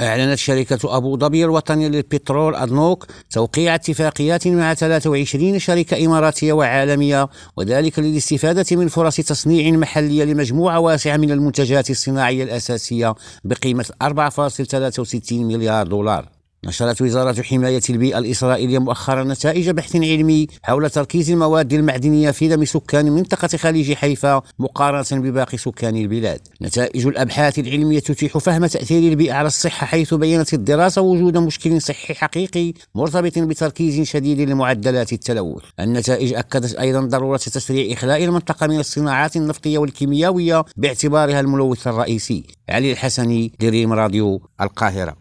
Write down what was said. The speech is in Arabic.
أعلنت شركة أبو ظبي الوطنية للبترول أدنوك توقيع اتفاقيات مع 23 شركة إماراتية وعالمية وذلك للاستفادة من فرص تصنيع محلية لمجموعة واسعة من المنتجات الصناعية الأساسية بقيمة 4.63 مليار دولار. نشرت وزارة حماية البيئة الإسرائيلية مؤخرا نتائج بحث علمي حول تركيز المواد المعدنية في دم سكان منطقة خليج حيفا مقارنة بباقي سكان البلاد. نتائج الأبحاث العلمية تتيح فهم تأثير البيئة على الصحة حيث بينت الدراسة وجود مشكل صحي حقيقي مرتبط بتركيز شديد لمعدلات التلوث. النتائج أكدت أيضا ضرورة تسريع إخلاء المنطقة من الصناعات النفطية والكيميائية باعتبارها الملوث الرئيسي. علي الحسني دريم راديو القاهرة.